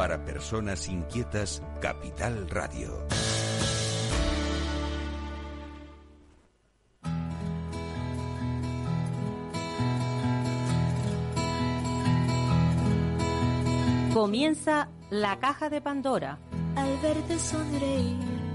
Para personas inquietas, Capital Radio. Comienza la caja de Pandora. Al verte sonreír.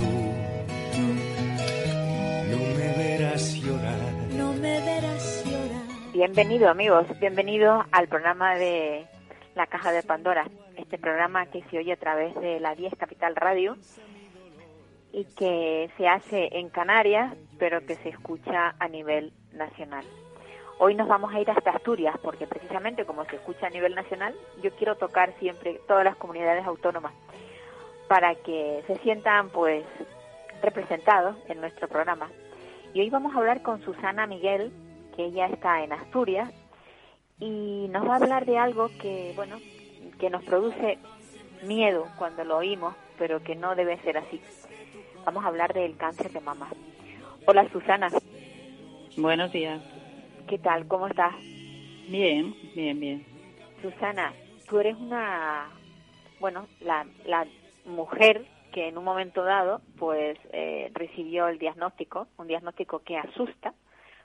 Tú no me verás llorar. no me verás llorar. Bienvenido amigos, bienvenido al programa de La Caja de Pandora, este programa que se oye a través de la 10 Capital Radio y que se hace en Canarias, pero que se escucha a nivel nacional. Hoy nos vamos a ir hasta Asturias, porque precisamente como se escucha a nivel nacional, yo quiero tocar siempre todas las comunidades autónomas para que se sientan pues representados en nuestro programa. Y hoy vamos a hablar con Susana Miguel, que ella está en Asturias y nos va a hablar de algo que, bueno, que nos produce miedo cuando lo oímos, pero que no debe ser así. Vamos a hablar del cáncer de mama. Hola Susana, Buenos días. ¿qué tal? ¿Cómo estás? Bien, bien, bien. Susana, tú eres una, bueno, la, la mujer que en un momento dado, pues, eh, recibió el diagnóstico, un diagnóstico que asusta,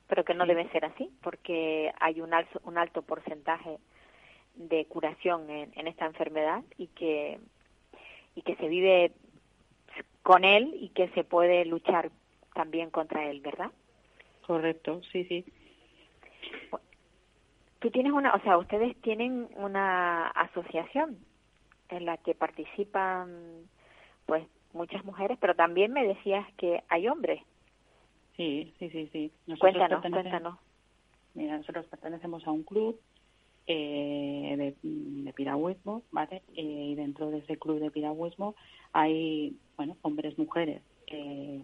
pero que no debe ser así, porque hay un alto, un alto porcentaje de curación en, en esta enfermedad y que y que se vive con él y que se puede luchar también contra él, ¿verdad? Correcto, sí, sí. Tú tienes una, o sea, ustedes tienen una asociación en la que participan pues muchas mujeres, pero también me decías que hay hombres. Sí, sí, sí, sí. Nosotros Cuéntanos, cuéntanos. Mira, nosotros pertenecemos a un club eh, de, de piragüismo, ¿vale? Eh, y dentro de ese club de piragüismo hay, bueno, hombres, mujeres, eh,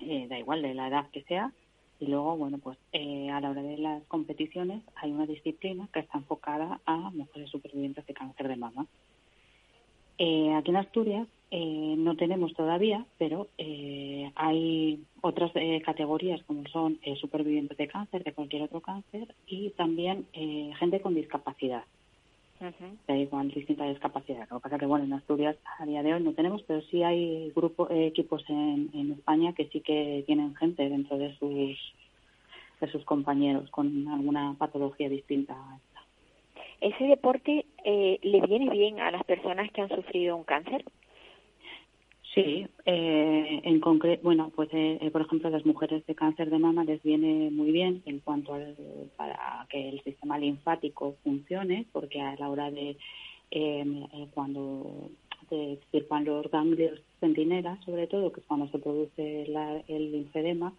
eh, da igual de la edad que sea. Y luego, bueno, pues eh, a la hora de las competiciones hay una disciplina que está enfocada a mujeres supervivientes de cáncer de mama. Eh, aquí en Asturias eh, no tenemos todavía, pero eh, hay otras eh, categorías como son eh, supervivientes de cáncer, de cualquier otro cáncer, y también eh, gente con discapacidad, Ujú. da igual distintas discapacidades. Lo que pasa que, bueno, en Asturias a día de hoy no tenemos, pero sí hay grupos, eh, equipos en, en España que sí que tienen gente dentro de sus de sus compañeros con alguna patología distinta. ¿Ese deporte eh, le viene bien a las personas que han sufrido un cáncer? Sí, eh, en concreto, bueno, pues eh, eh, por ejemplo, las mujeres de cáncer de mama les viene muy bien en cuanto al, para que el sistema linfático funcione, porque a la hora de eh, eh, cuando se extirpan los ganglios centinelas, sobre todo, que es cuando se produce la- el linfedema,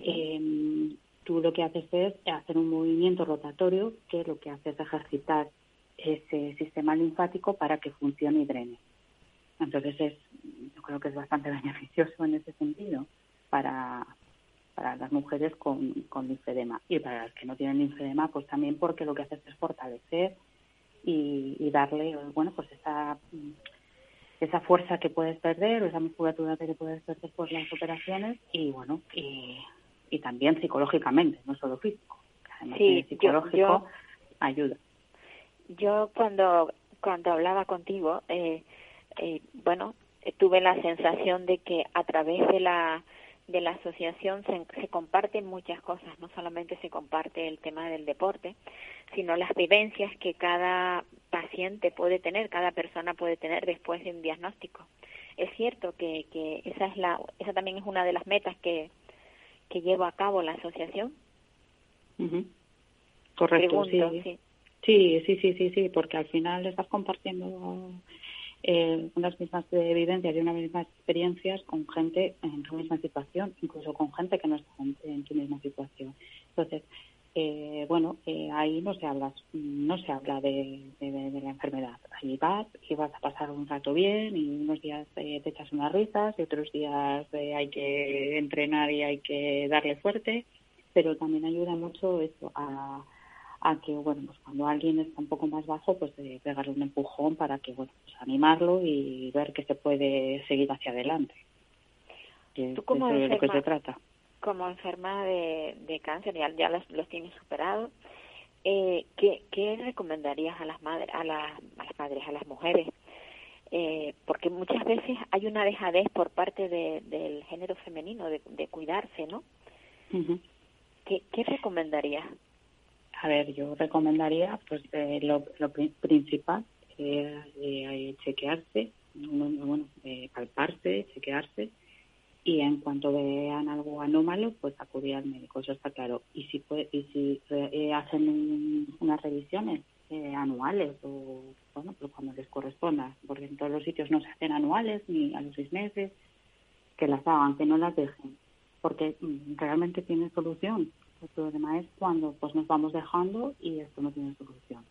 eh, tú lo que haces es hacer un movimiento rotatorio que lo que hace es ejercitar ese sistema linfático para que funcione y drene. Entonces es, yo creo que es bastante beneficioso en ese sentido para, para las mujeres con, con linfedema y para las que no tienen linfedema, pues también porque lo que hace es fortalecer y, y darle, bueno, pues esa esa fuerza que puedes perder o esa musculatura que puedes perder por las operaciones y bueno y, y también psicológicamente, no solo físico. Además Sí, psicológico yo- ayuda. Yo cuando cuando hablaba contigo, eh, eh, bueno, eh, tuve la sensación de que a través de la de la asociación se, se comparten muchas cosas, no solamente se comparte el tema del deporte, sino las vivencias que cada paciente puede tener, cada persona puede tener después de un diagnóstico. Es cierto que, que esa es la esa también es una de las metas que que lleva a cabo la asociación. Ujú. Correcto, Pregunto, sí. sí. Sí, sí, sí, sí, sí, porque al final estás compartiendo eh, unas mismas vivencias y unas mismas experiencias con gente en tu misma situación, incluso con gente que no está en, en tu misma situación. Entonces, eh, bueno, eh, ahí no se habla, no se habla de, la enfermedad. Ahí vas y vas a pasar un rato bien y unos días eh, te echas unas risas y otros días hay que entrenar y hay que darle fuerte, pero también ayuda mucho eso a, a que, bueno, pues cuando alguien está un poco más bajo, pues pegarle un empujón para que, bueno, pues animarlo y ver que se puede seguir hacia adelante. ¿Tú cómo de lo que se trata como enferma de, de cáncer, ya, ya los, los tienes superados, eh, ¿qué, ¿qué, recomendarías a las madres, a, las, a las madres, a las mujeres? Eh, porque muchas veces hay una dejadez por parte de, del género femenino de, de cuidarse, ¿no? ¿Qué, ¿Qué recomendarías? A ver, yo recomendaría, pues, eh, lo, lo principal, eh, chequearse, bueno, palparse, chequearse, y en cuanto vean algo anómalo, pues acudir al médico, eso está claro. Y si, puede, y si eh, hacen unas revisiones eh, anuales o, bueno, pues cuando les corresponda, porque en todos los sitios no se hacen anuales ni a los seis meses, que las hagan, que no las dejen, porque mm, realmente tiene solución. El problema es cuando pues nos vamos dejando y esto no tiene solución.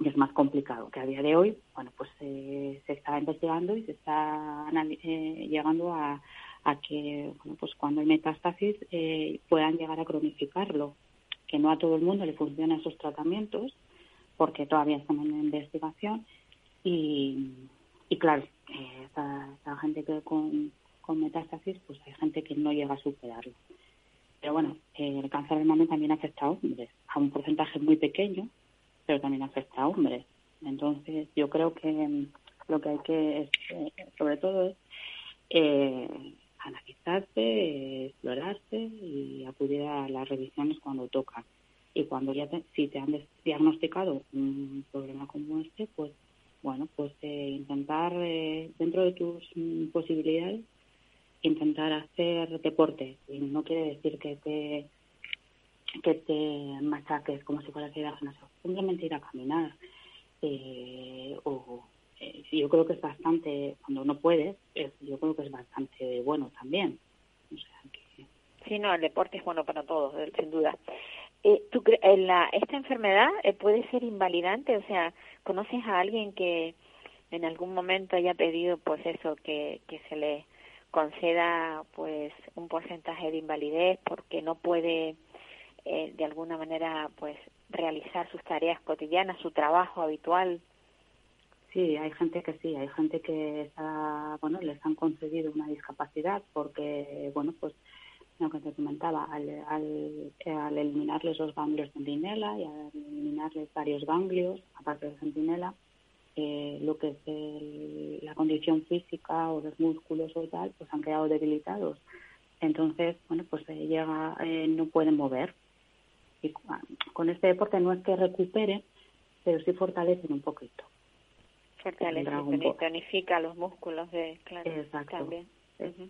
Y es más complicado que a día de hoy, bueno, pues eh, se está investigando y se está llegando a, a que bueno, pues cuando hay metástasis eh, puedan llegar a cronificarlo, que no a todo el mundo le funcionan esos tratamientos, porque todavía estamos en investigación y, y claro, eh, gente que con, con metástasis, pues hay gente que no llega a superarlo. Pero bueno, eh, el cáncer de mama también afecta a hombres, a un porcentaje muy pequeño, pero también afecta a hombres. Entonces, yo creo que mm, lo que hay que, sobre todo, es eh, analizarse, explorarse y acudir a las revisiones cuando toca. Y cuando ya te, si te han diagnosticado un problema como este, pues bueno, pues eh, intentar eh, dentro de tus mm, posibilidades intentar hacer deporte. Y no quiere decir que te que te machaques como si fueras a ir a simplemente ir a caminar eh, o eh, yo creo que es bastante, cuando no puedes, yo creo que es bastante bueno también. O sea que... Sí, no, el deporte es bueno para todos, eh, sin duda. Eh, ¿tú en la, ¿Esta enfermedad eh, puede ser invalidante? O sea, ¿conoces a alguien que en algún momento haya pedido, pues eso, que, que se le conceda pues un porcentaje de invalidez porque no puede eh, de alguna manera pues realizar sus tareas cotidianas, su trabajo habitual? Sí, hay gente que sí, hay gente que está, bueno, les han concedido una discapacidad porque, bueno, pues lo que te comentaba, al, eliminarles los ganglios centinela y al eliminarles varios ganglios, aparte de centinela, eh, lo que es la condición física o los músculos o tal, pues han quedado debilitados. Entonces, bueno, pues se llega, eh, no pueden mover. Y con este deporte no es que recuperen, pero sí fortalecen un poquito fortalece tonifica los músculos de claro exacto también.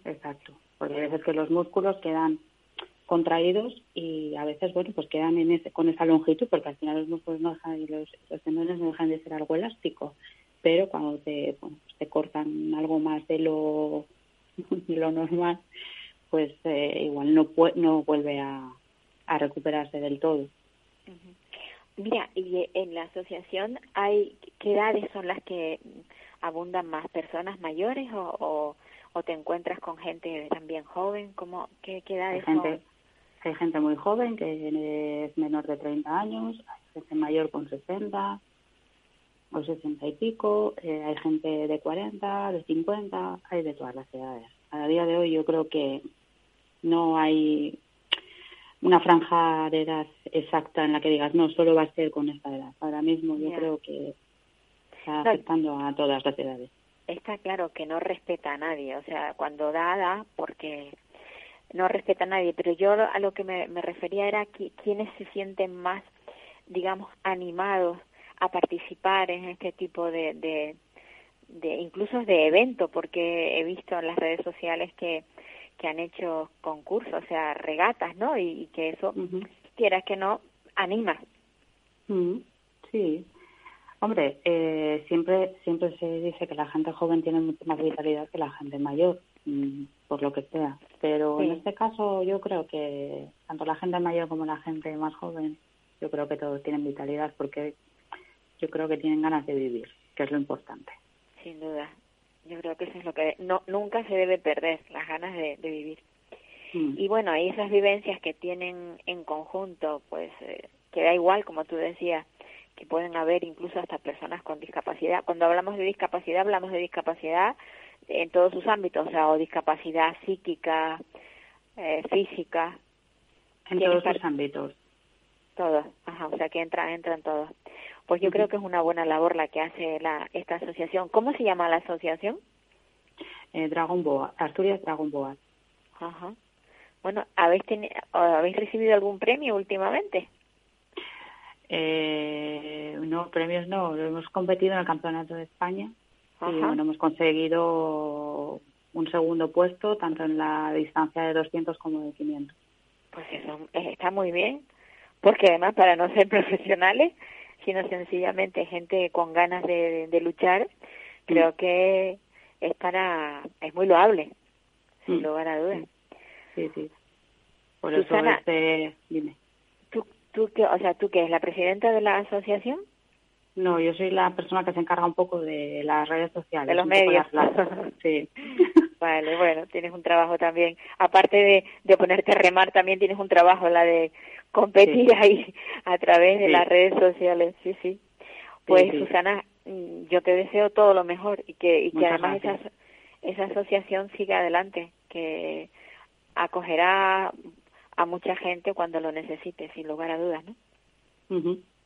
exacto. Porque a veces que los músculos quedan contraídos y a veces bueno pues quedan en ese, con esa longitud porque al final los músculos no dejan y los, los tendones no dejan de ser algo elástico pero cuando te bueno, pues te cortan algo más de lo de lo normal pues eh, igual no no vuelve a, a recuperarse del todo Mira, y en la asociación hay qué edades son las que abundan más personas mayores o, o, te encuentras con gente también joven, ¿Cómo, qué, qué edades hay gente, Hay gente muy joven que es menor de 30 años, hay gente mayor con 60 o 60 y pico, eh, hay gente de 40, de 50, hay de todas las edades. A día de hoy yo creo que no hay una franja de edad exacta en la que digas, no, solo va a ser con esta edad. Ahora mismo yo creo que está afectando a todas las edades. Está claro que no respeta a nadie, o sea, cuando da, da porque no respeta a nadie, pero yo a lo que me, me refería era quienes se sienten más, digamos, animados a participar en este tipo de, de, de incluso de evento, porque he visto en las redes sociales que que han hecho concursos, o sea, regatas, ¿no? Y, que eso, quieras que no, anima. Sí. Hombre, eh, siempre siempre se dice que la gente joven tiene mucha más vitalidad que la gente mayor, mm, por lo que sea. Pero en este caso yo creo que tanto la gente mayor como la gente más joven, yo creo que todos tienen vitalidad porque yo creo que tienen ganas de vivir, que es lo importante. Sin duda. Yo creo que eso es lo que no, nunca se debe perder, las ganas de, vivir. Mm. Y bueno, ahí esas vivencias que tienen en conjunto, pues eh, que da igual, como tú decías, que pueden haber incluso hasta personas con discapacidad. Cuando hablamos de discapacidad, hablamos de discapacidad en todos sus ámbitos, o sea, o discapacidad psíquica, eh, física. En todos sus ámbitos. Todos, ajá, o sea que entra, entran todos. Pues yo creo que es una buena labor la que hace la, esta asociación. ¿Cómo se llama la asociación? Eh, Dragon Boa, Asturias Dragon Boa. Ajá. Bueno, ¿habéis, ¿habéis recibido algún premio últimamente? Eh, no, premios no. Hemos competido en el Campeonato de España y bueno, hemos conseguido un segundo puesto tanto en la distancia de 200 como de 500. Pues eso está muy bien, porque además para no ser profesionales, sino sencillamente gente con ganas de, luchar, creo que es para es muy loable, sin lugar a dudas. Sí, sí. Por eso este, dime. ¿Tú qué, o sea, tú qué es la presidenta de la asociación? No, yo soy la persona que se encarga un poco de las redes sociales. De los medios. sí. Vale, bueno, tienes un trabajo también. Aparte de, de ponerte a remar, también tienes un trabajo, la de competir ahí a través de las redes sociales. Sí, sí. Pues, Susana, mm, yo te deseo todo lo mejor y que, y que además esa, esa asociación siga adelante, que acogerá a mucha gente cuando lo necesite, sin lugar a dudas, ¿no?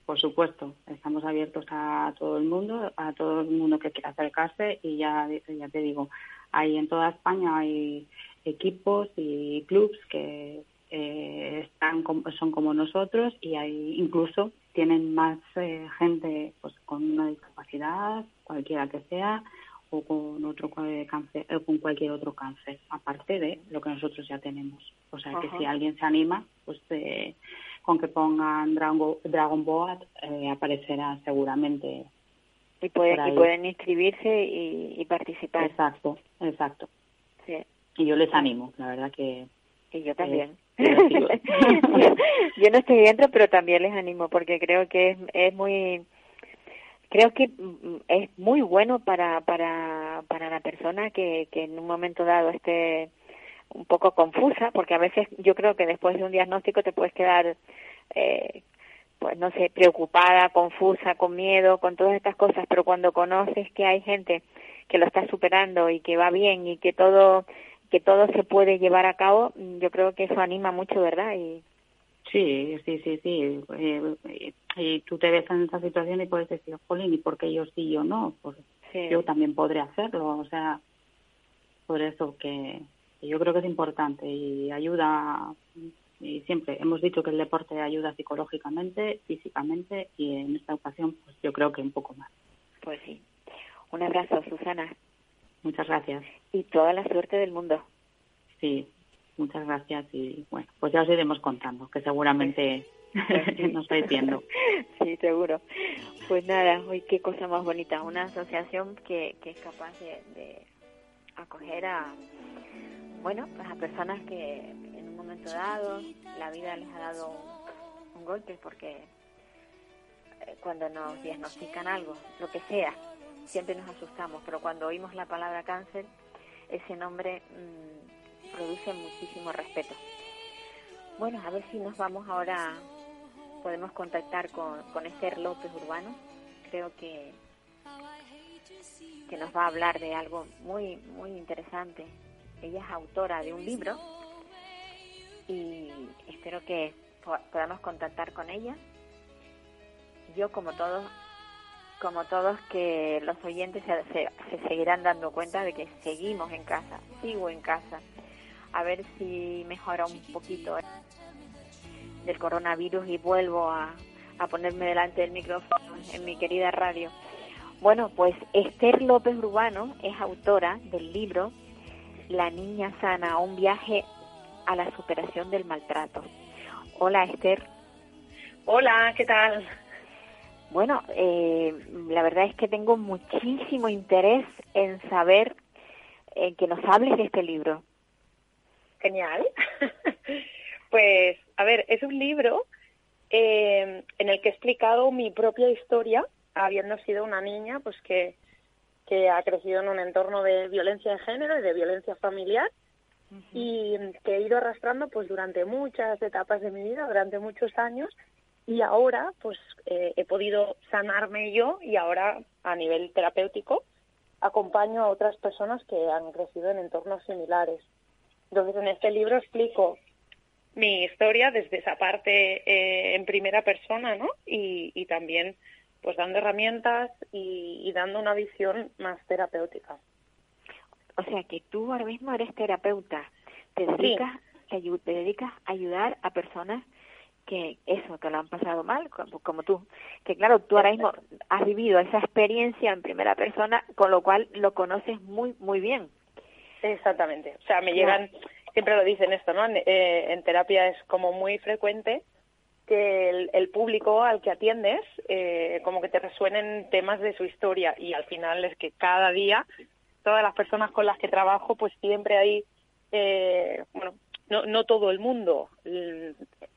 Por supuesto, estamos abiertos a todo el mundo, a todo el mundo que quiera acercarse y ya, ya te digo, hay en toda España hay equipos y clubs que eh, están son como nosotros y hay incluso tienen más eh, gente pues con una discapacidad cualquiera que sea o con otro cáncer o con cualquier otro cáncer aparte de lo que nosotros ya tenemos. O sea que si alguien se anima pues eh, con que pongan Dragon, Dragon Boat eh, aparecerá seguramente y, pueden, y pueden inscribirse y, participar. Exacto exacto. Sí. y yo les animo la verdad que y yo también. yo no estoy dentro pero también les animo porque creo que es, es muy creo que mm, es muy bueno para para para la persona que, que en un momento dado esté un poco confusa porque a veces yo creo que después de un diagnóstico te puedes quedar eh, pues no sé preocupada confusa con miedo con todas estas cosas pero cuando conoces que hay gente que lo está superando y que va bien y que todo que todo se puede llevar a cabo yo creo que eso anima mucho verdad y Sí, sí, sí, sí. Eh, y tú te ves en esa situación y puedes decir, Jolín, ¿y por qué yo sí y yo no? Pues yo también podré hacerlo. O sea, por eso que, yo creo que es importante y ayuda. Y siempre hemos dicho que el deporte ayuda psicológicamente, físicamente y en esta ocasión, pues yo creo que un poco más. Pues sí. Un abrazo, Susana. Muchas gracias. Y toda la suerte del mundo. Sí, Muchas gracias y bueno, pues ya os iremos contando, que seguramente nos vais viendo. Sí, seguro. Pues nada, hoy qué cosa más bonita, una asociación que, que es capaz de, acoger a, bueno, pues a personas que momento dado la vida les ha dado un, golpe porque eh, cuando nos diagnostican algo, lo que sea, siempre nos asustamos, pero cuando oímos la palabra cáncer, ese nombre... Mm, produce muchísimo respeto. Bueno, a ver si nos vamos ahora, podemos contactar con, con Esther López Urbano. Creo que, que nos va a hablar de algo muy, muy interesante. Ella es autora de un libro y espero que podamos contactar con ella. Yo, como todos, como todos que los oyentes se, se, seguirán dando cuenta de que seguimos en casa, sigo en casa, a ver si mejora un poquito del coronavirus y vuelvo a, ponerme delante del micrófono en mi querida radio. Bueno, pues Esther López Urbano es autora del libro La Niña Sana, un viaje a la superación del maltrato. Hola Esther. Hola, ¿qué tal? Bueno, eh, la verdad es que tengo muchísimo interés en saber, en que nos hables de este libro. Genial. pues, a ver, es un libro eh, en el que he explicado mi propia historia, habiendo sido una niña, pues que, que ha crecido en un entorno de violencia de género y de violencia familiar y que he ido arrastrando pues durante muchas etapas de mi vida, durante muchos años y ahora pues eh, he podido sanarme yo y ahora a nivel terapéutico acompaño a otras personas que han crecido en entornos similares. Entonces en este libro explico mi historia desde esa parte eh, en primera persona, ¿no? Y, también pues dando herramientas y, dando una visión más terapéutica. O sea que tú ahora mismo eres terapeuta, te dedicas, sí. te, te, dedicas a ayudar a personas que eso, que lo han pasado mal, como, como tú. Que claro, tú ahora mismo has vivido esa experiencia en primera persona, con lo cual lo conoces muy, muy bien. Exactamente. O sea, me llegan, siempre lo dicen esto, ¿no? En, eh, en terapia es como muy frecuente que el, el público al que atiendes eh, como que te resuenen temas de su historia y al final es que cada día todas las personas con las que trabajo pues siempre hay eh, bueno no, no todo el mundo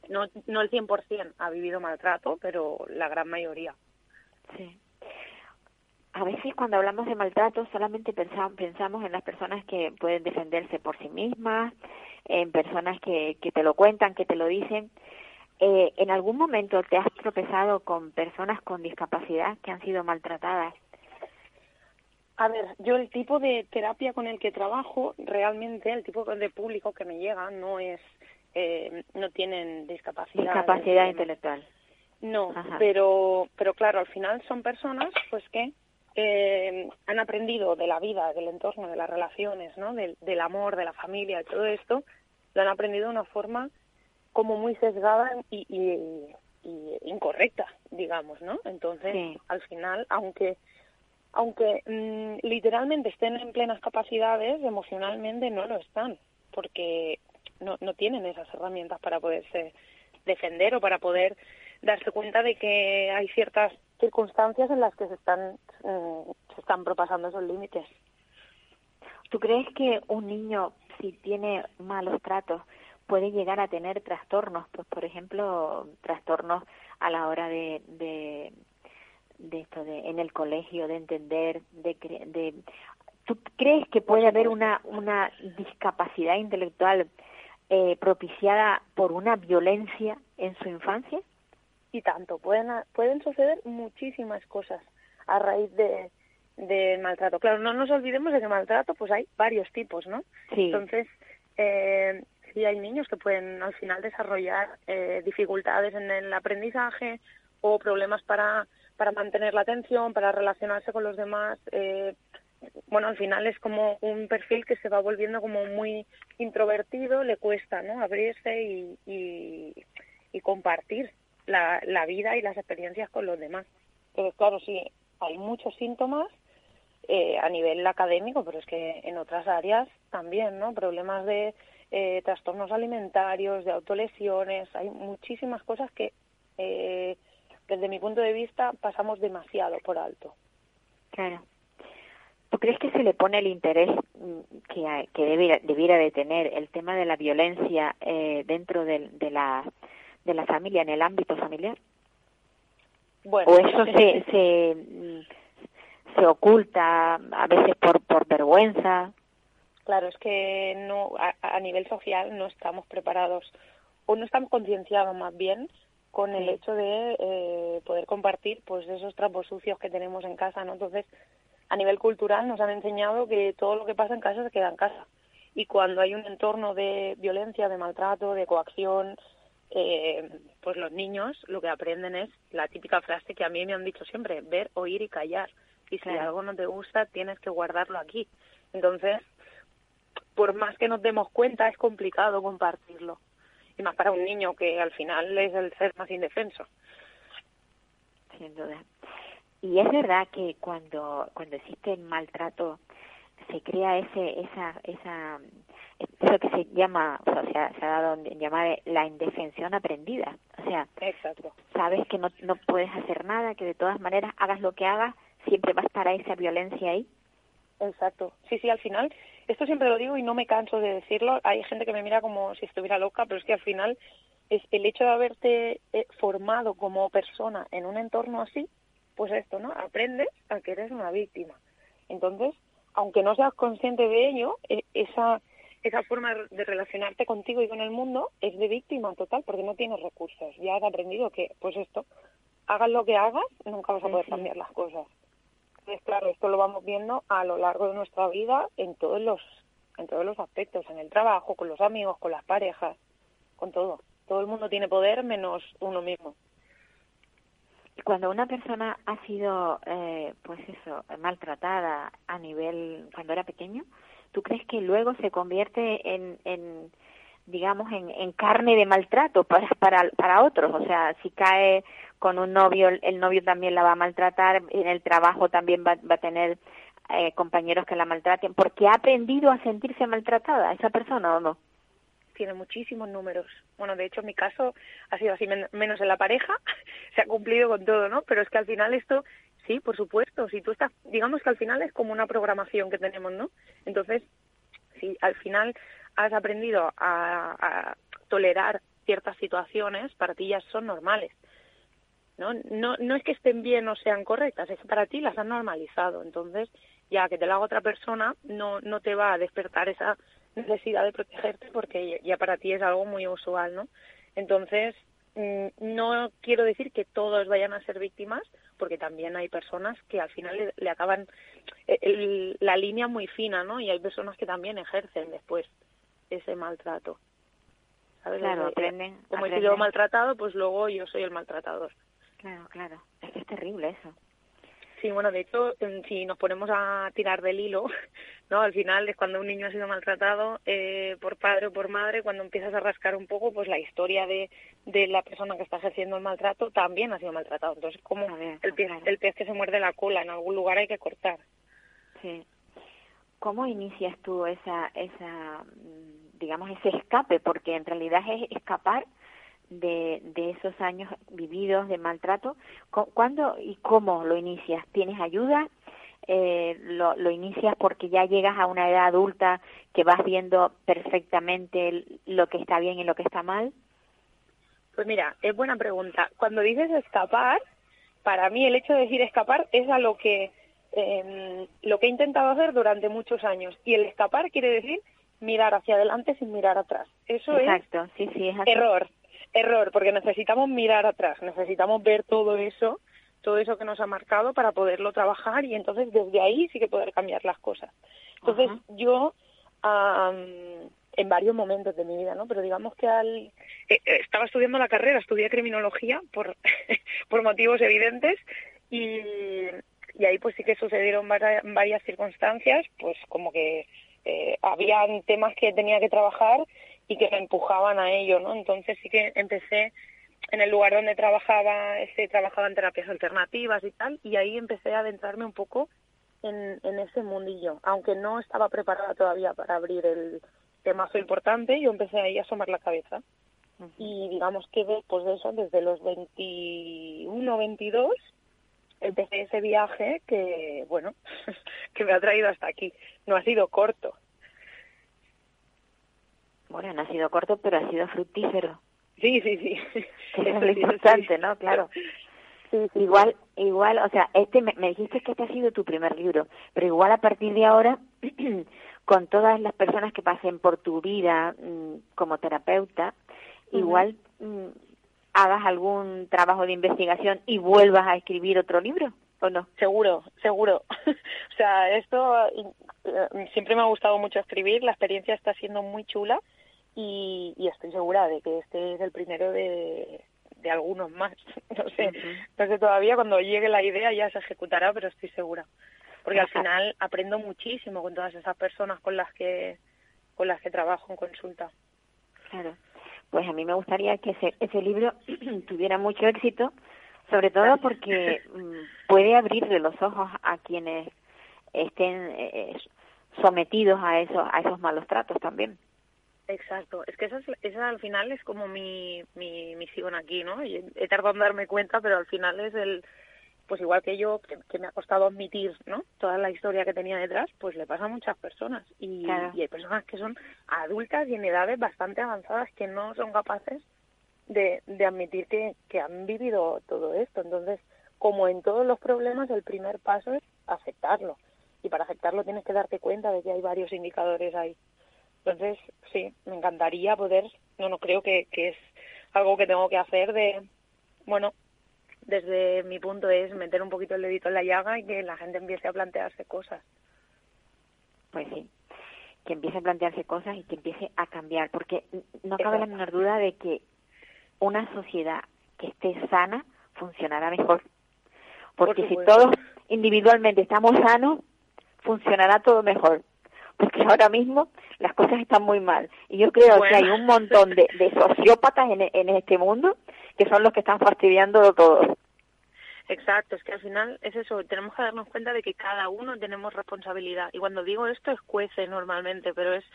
no, no el 100% ha vivido maltrato pero la gran mayoría sí a veces cuando hablamos de maltrato solamente pensamos, pensamos en las personas que pueden defenderse por sí mismas, en personas que, que te lo cuentan, que te lo dicen. Eh, ¿En algún momento te has tropezado con personas con discapacidad que han sido maltratadas? A ver, yo el tipo de terapia con el que trabajo, realmente el tipo de público que me llega no es, eh, no tienen discapacidad. Discapacidad intelectual. No, Ajá. pero, pero claro, al final son personas, pues que eh, han aprendido de la vida, del entorno, de las relaciones, ¿no? Del, del amor, de la familia, de todo esto, lo han aprendido de una forma como muy sesgada y, y, y incorrecta, digamos, ¿no? Entonces, sí. al final, aunque aunque mmm, literalmente estén en plenas capacidades, emocionalmente no lo están, porque no, no tienen esas herramientas para poderse defender o para poder darse cuenta de que hay ciertas circunstancias en las que se están eh, se están propasando esos límites. ¿Tú crees que un niño si tiene malos tratos puede llegar a tener trastornos, pues por ejemplo, trastornos a la hora de, de, de esto de en el colegio de entender de, de ¿Tú crees que puede haber una una discapacidad intelectual eh, propiciada por una violencia en su infancia? y tanto. Pueden, pueden suceder muchísimas cosas a raíz de, de maltrato. Claro, no nos olvidemos de que maltrato pues hay varios tipos, ¿no? Sí. Entonces, eh, sí hay niños que pueden al final desarrollar eh, dificultades en el aprendizaje o problemas para, para mantener la atención, para relacionarse con los demás. Eh, bueno, al final es como un perfil que se va volviendo como muy introvertido, le cuesta, ¿no? Abrirse y, y, y compartir la, vida y las experiencias con los demás. Pero claro, sí, hay muchos síntomas eh, a nivel académico, pero es que en otras áreas también, ¿no? Problemas de eh, trastornos alimentarios, de autolesiones, hay muchísimas cosas que eh, desde mi punto de vista pasamos demasiado por alto. Claro. ¿Tú crees que se le pone el interés que, que debiera, debiera de tener el tema de la violencia eh, dentro de, de la de la familia, en el ámbito familiar? Bueno, ¿O eso se, se, se oculta a veces por, por vergüenza? Claro, es que no a, a nivel social no estamos preparados o no estamos concienciados más bien con el hecho de eh, poder compartir pues esos trapos sucios que tenemos en casa, ¿no? Entonces, a nivel cultural nos han enseñado que todo lo que pasa en casa se queda en casa. Y cuando hay un entorno de violencia, de maltrato, de coacción, eh, pues los niños lo que aprenden es la típica frase que a mí me han dicho siempre, ver, oír y callar. Y si Claro. algo no te gusta, tienes que guardarlo aquí. Entonces, por más que nos demos cuenta, es complicado compartirlo. Y más para un niño que al final es el ser más indefenso. Sin duda. Y es verdad que cuando cuando existe el maltrato se crea ese esa esa eso que se llama, o sea, se ha, dado en llamar la indefensión aprendida. O sea, Exacto. sabes que no, no puedes hacer nada, que de todas maneras hagas lo que hagas, siempre va a estar esa violencia ahí. Exacto. Sí, sí, al final, esto siempre lo digo y no me canso de decirlo. Hay gente que me mira como si estuviera loca, pero es que al final es el hecho de haberte eh, formado como persona en un entorno así, pues esto, ¿no? Aprendes a que eres una víctima. Entonces, aunque no seas consciente de ello, eh, esa esa forma de relacionarte contigo y con el mundo es de víctima total porque no tienes recursos. Ya has aprendido que, pues esto, hagas lo que hagas, nunca vas a poder cambiar las cosas. Entonces, claro, esto lo vamos viendo a lo largo de nuestra vida en todos los en todos los aspectos, en el trabajo, con los amigos, con las parejas, con todo. Todo el mundo tiene poder menos uno mismo. Cuando una persona ha sido, eh, pues eso, maltratada a nivel, cuando era pequeño, ¿tú crees que luego se convierte en, en digamos, en, carne de maltrato para, para, otros? O sea, si cae con un novio, el novio también la va a maltratar, en el trabajo también va, va a tener eh, compañeros que la maltraten, porque ha aprendido a sentirse maltratada esa persona o no? tiene muchísimos números. Bueno, de hecho, en mi caso ha sido así, men menos en la pareja, se ha cumplido con todo, ¿no? Pero es que al final esto, sí, por supuesto, si tú estás, digamos que al final es como una programación que tenemos, ¿no? Entonces, si al final has aprendido a, tolerar ciertas situaciones, para ti ya son normales. ¿no? No, no es que estén bien o sean correctas, es que para ti las han normalizado. Entonces, ya que te lo haga otra persona, no, no te va a despertar esa necesidad de protegerte porque ya para ti es algo muy usual, ¿no? Entonces, mm, no quiero decir que todos vayan a ser víctimas, porque también hay personas que al final le, le acaban eh, la línea muy fina, ¿no? Y hay personas que también ejercen después ese maltrato. ¿Sabes? Claro, Eh, aprenden. Como he aprenden. sido maltratado, pues luego yo soy el maltratador. Claro, claro. Es que es terrible eso. Sí, bueno, de hecho, si nos ponemos a tirar del hilo, ¿no? Al final es cuando un niño ha sido maltratado eh, por padre o por madre, cuando empiezas a rascar un poco, pues la historia de, de la persona que está ejerciendo el maltrato también ha sido maltratado. Entonces, como ver, el pez, claro. el pez que se muerde la cola, en algún lugar hay que cortar. Sí. ¿Cómo inicias tú esa, esa, mm, digamos, ese escape? Porque en realidad es escapar de, de esos años vividos de maltrato. Cu- ¿Cuándo y cómo lo inicias? ¿Tienes ayuda? Eh, lo, ¿Lo inicias porque ya llegas a una edad adulta que vas viendo perfectamente lo que está bien y lo que está mal? Pues mira, es buena pregunta. Cuando dices escapar, para mí el hecho de decir escapar es a lo que eh, lo que he intentado hacer durante muchos años. Y el escapar quiere decir mirar hacia adelante sin mirar atrás. Eso es Exacto, sí, sí, es así. error, error, porque necesitamos mirar atrás, necesitamos ver todo eso, todo eso que nos ha marcado para poderlo trabajar y entonces desde ahí sí que poder cambiar las cosas. Entonces Ajá. yo en varios momentos de mi vida, ¿no? Pero digamos que al eh, eh, estaba estudiando la carrera, estudié criminología por por motivos evidentes y y ahí pues sí que sucedieron vari- varias circunstancias, pues como que eh, habían temas que tenía que trabajar y que me empujaban a ello, ¿no? Entonces sí que empecé en el lugar donde trabajaba, este, trabajaba en terapias alternativas y tal, y ahí empecé a adentrarme un poco en, en ese mundillo, aunque no estaba preparada todavía para abrir el temazo importante, yo empecé ahí a asomar la cabeza. Y digamos que después de eso, desde los 21, 22, empecé ese viaje que, bueno, que me ha traído hasta aquí. No ha sido corto. Bueno, no ha sido corto, pero ha sido fructífero. Sí, sí, sí. Es lo importante, sí. ¿no? Claro. Sí, sí, Igual, igual, o sea, este me, me dijiste que este ha sido tu primer libro, pero igual a partir de ahora, con todas las personas que pasen por tu vida mm, como terapeuta, igual mm, hagas algún trabajo de investigación y vuelvas a escribir otro libro, ¿o no? Seguro, seguro. o sea, esto eh, siempre me ha gustado mucho escribir, la experiencia está siendo muy chula y, y estoy segura de que este es el primero de, de algunos más. no sé, no sé todavía, cuando llegue la idea ya se ejecutará, pero estoy segura. Porque al final aprendo muchísimo con todas esas personas con las que con las que trabajo en consulta. Claro. Pues a mí me gustaría que ese, ese libro tuviera mucho éxito, sobre todo porque mm, puede abrirle los ojos a quienes estén eh, sometidos a esos a esos malos tratos también. Exacto, es que esa, es- esa al final es como mi, mi misión aquí, ¿no? He tardado en darme cuenta, pero al final es el, pues igual que yo, que, que me ha costado admitir, ¿no? Toda la historia que tenía detrás, pues le pasa a muchas personas. Y, Claro. y hay personas que son adultas y en edades bastante avanzadas que no son capaces de, de admitir que, que han vivido todo esto. Entonces, como en todos los problemas, el primer paso es aceptarlo. Y para aceptarlo tienes que darte cuenta de que hay varios indicadores ahí. Entonces, sí, me encantaría poder, no, no creo que, que es algo que tengo que hacer de, bueno, desde mi punto es meter un poquito el dedito en la llaga y que la gente empiece a plantearse cosas. Pues sí, que empiece a plantearse cosas y que empiece a cambiar, porque no cabe la menor duda de que una sociedad que esté sana funcionará mejor. Porque Por si todos individualmente estamos sanos, funcionará todo mejor. Porque ahora mismo las cosas están muy mal. Y yo creo que hay un montón de, de sociópatas en, en este mundo que son los que están fastidiando todo. Exacto, es que al final es eso, tenemos que darnos cuenta de que cada uno tenemos responsabilidad. Y cuando digo esto es cuece normalmente, pero es,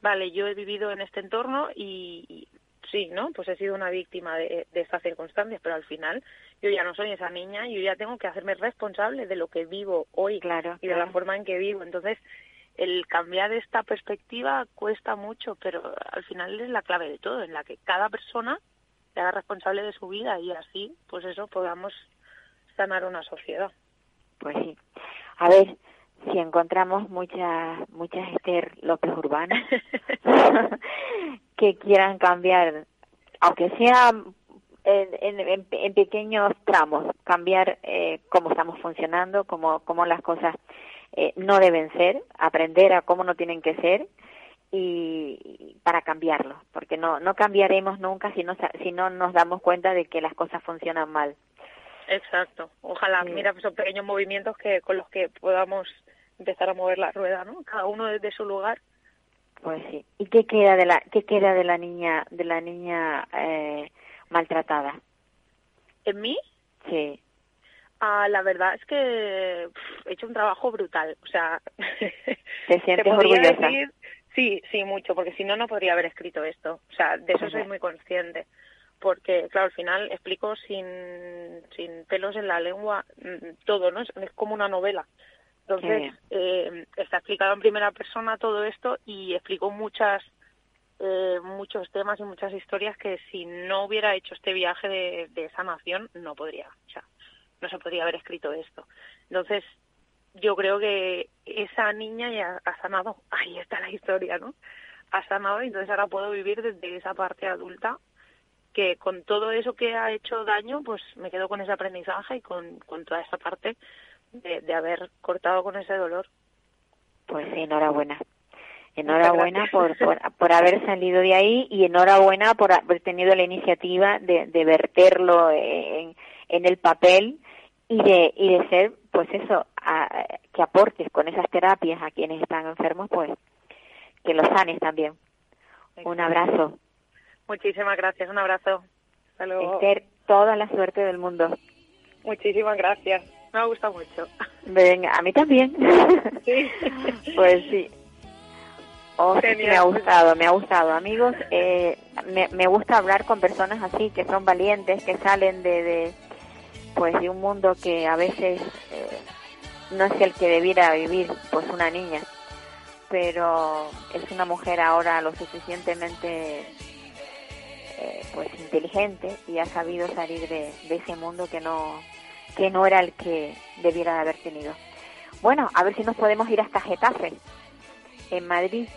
vale, yo he vivido en este entorno y, y sí, ¿no? Pues he sido una víctima de, de estas circunstancias, pero al final yo ya no soy esa niña, yo ya tengo que hacerme responsable de lo que vivo hoy Claro, y de la forma en que vivo. Entonces, el cambiar esta perspectiva cuesta mucho, pero al final es la clave de todo, en la que cada persona se haga responsable de su vida y así, pues eso, podamos sanar una sociedad. Pues sí. A ver, si encontramos muchas muchas Esther López urbanas que quieran cambiar, aunque sea en, en, en- en pequeños tramos, cambiar eh, cómo estamos funcionando, cómo, cómo las cosas eh, no deben ser, aprender a cómo no tienen que ser y, y para cambiarlo, porque no no cambiaremos nunca si no si no nos damos cuenta de que las cosas funcionan mal. Exacto. Ojalá, Sí. mira, esos pequeños movimientos que con los que podamos empezar a mover la rueda, ¿no? Cada uno desde su lugar. Pues sí. ¿Y qué queda de la qué queda de la niña de la niña eh, maltratada? En mí, Sí. Ah, la verdad es que he hecho un trabajo brutal. O sea, ¿Te sientes orgullosa? decir- sí, sí, mucho, porque si no, no podría haber escrito esto. O sea, de eso Ajá. soy muy consciente. Porque, claro, al final explico sin, sin pelos en la lengua mm, todo, ¿no? Es, es como una novela. Entonces, eh, está explicado en primera persona todo esto y explico muchas eh, muchos temas y muchas historias que si no hubiera hecho este viaje de, de sanación no podría, o sea, no se podría haber escrito esto. Entonces, yo creo que esa niña ya ha sanado, ahí está la historia, ¿no? Ha sanado y entonces ahora puedo vivir desde esa parte adulta que con todo eso que ha hecho daño, pues me quedo con ese aprendizaje y con, con toda esa parte de, de haber cortado con ese dolor. Pues sí, enhorabuena. Enhorabuena por, por, por haber salido de ahí y enhorabuena por haber tenido la iniciativa de, de verterlo en, en el papel y de, y de ser, pues eso, a- que aportes con esas terapias a quienes están enfermos, pues que los sanes también. Un abrazo. Muchísimas gracias, un abrazo. Hasta luego. Esther, toda la suerte del mundo. Muchísimas gracias. Me ha gustado mucho. Venga, a mí también. Sí. pues sí. Oh, sí, me ha gustado, me ha gustado. Amigos, eh, me, me gusta hablar con personas así, que son valientes, que salen de, de pues de un mundo que a veces eh, no es el que debiera vivir, pues una niña. Pero es una mujer ahora lo suficientemente eh, pues inteligente y ha sabido salir de, ese mundo que no que no era el que debiera de haber tenido. Bueno, a ver si nos podemos ir hasta Getafe, en Madrid,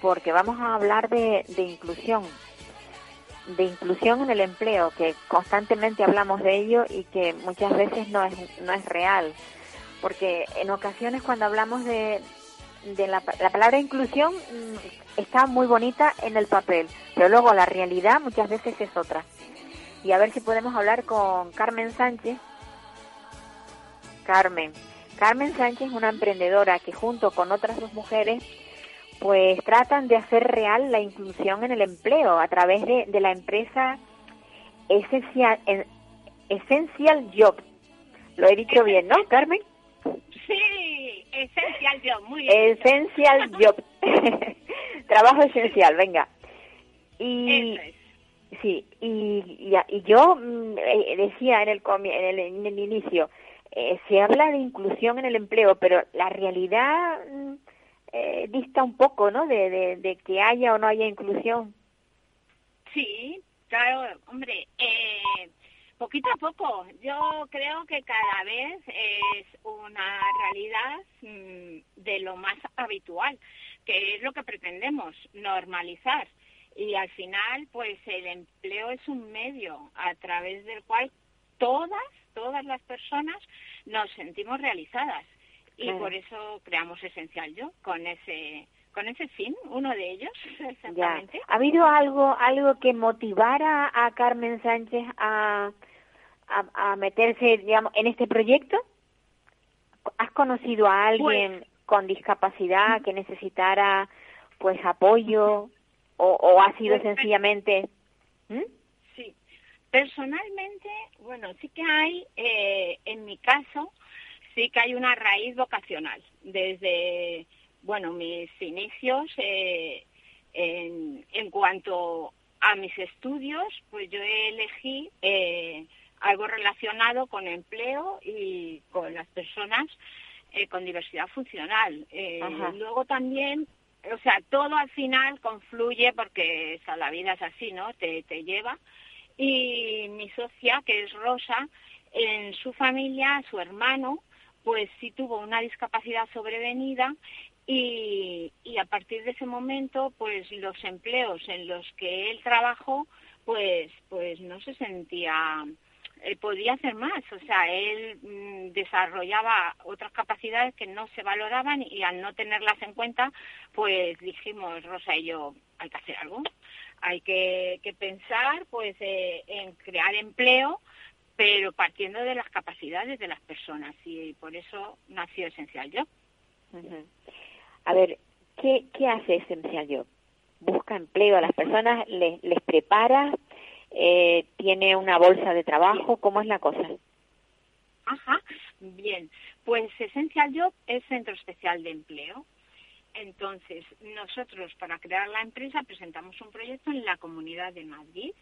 porque vamos a hablar de inclusión, de inclusión en el empleo, que constantemente hablamos de ello y que muchas veces no es, no es real, porque en ocasiones cuando hablamos de, de la, la palabra inclusión mm, está muy bonita en el papel, pero luego la realidad muchas veces es otra. Y a ver si podemos hablar con Carmen Sánchez. Carmen. Carmen Sánchez es una emprendedora que junto con otras dos mujeres pues tratan de hacer real la inclusión en el empleo a través de, de la empresa Essential, en- Essential Job. Lo he dicho bien, ¿no, Carmen? Sí, Essential Job, muy bien. Essential Job. trabajo esencial, venga. Y sí, y, y, yo mm, eh, decía en el, en el, en el inicio, eh, se habla de inclusión en el empleo, pero la realidad mm, eh, dista un poco, ¿no? De, de, que haya o no haya inclusión. Sí, claro, hombre, eh, poquito a poco. Yo creo que cada vez es una realidad mm, de lo más habitual, que es lo que pretendemos, normalizar. Y al final, pues el empleo es un medio a través del cual todas, todas las personas nos sentimos realizadas. Y por eso creamos Esencial Yo, con ese con ese fin, uno de ellos, exactamente. ¿Ha habido algo algo que motivara a Carmen Sánchez a, a, meterse, digamos, en este proyecto? ¿Has conocido a alguien pues con discapacidad que necesitara, pues, apoyo o, ha sido pues, sencillamente... Sí, personalmente, bueno, sí que hay, eh, en mi caso, sí que hay una raíz vocacional. Desde, bueno, mis inicios, eh, en, en, cuanto a mis estudios, pues yo elegí eh, algo relacionado con empleo y con las personas eh, con diversidad funcional. Luego también, o sea, todo al final confluye porque la vida es así, ¿no? Te, te lleva. Y mi socia, que es Rosa, en su familia, su hermano, pues sí tuvo una discapacidad sobrevenida y, y a partir de ese momento, pues los empleos en los que él trabajó, pues, pues no se sentía él podía hacer más, o sea, él mm, desarrollaba otras capacidades que no se valoraban y al no tenerlas en cuenta, pues dijimos, Rosa y yo, hay que hacer algo, hay que, pensar pues eh, en crear empleo, pero partiendo de las capacidades de las personas y por eso nació Esencial Yo. A ver, ¿qué, ¿qué hace Esencial Yo? Busca empleo a las personas, les, les prepara eh, tiene una bolsa de trabajo, ¿cómo es la cosa? Ajá, bien. Pues Essential Job es Centro Especial de Empleo. Entonces, nosotros para crear la empresa presentamos un proyecto en la Comunidad de Madrid.